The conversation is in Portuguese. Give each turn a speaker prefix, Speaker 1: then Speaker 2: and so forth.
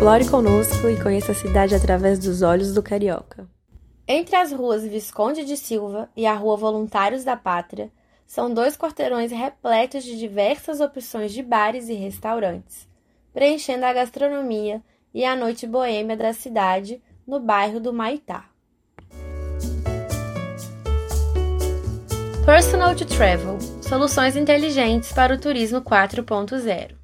Speaker 1: Explore conosco e conheça a cidade através dos olhos do carioca.
Speaker 2: Entre as ruas Visconde de Silva e a Rua Voluntários da Pátria, são dois quarteirões repletos de diversas opções de bares e restaurantes, preenchendo a gastronomia e a noite boêmia da cidade no bairro do Maitá. Personal to Travel soluções inteligentes para o turismo 4.0.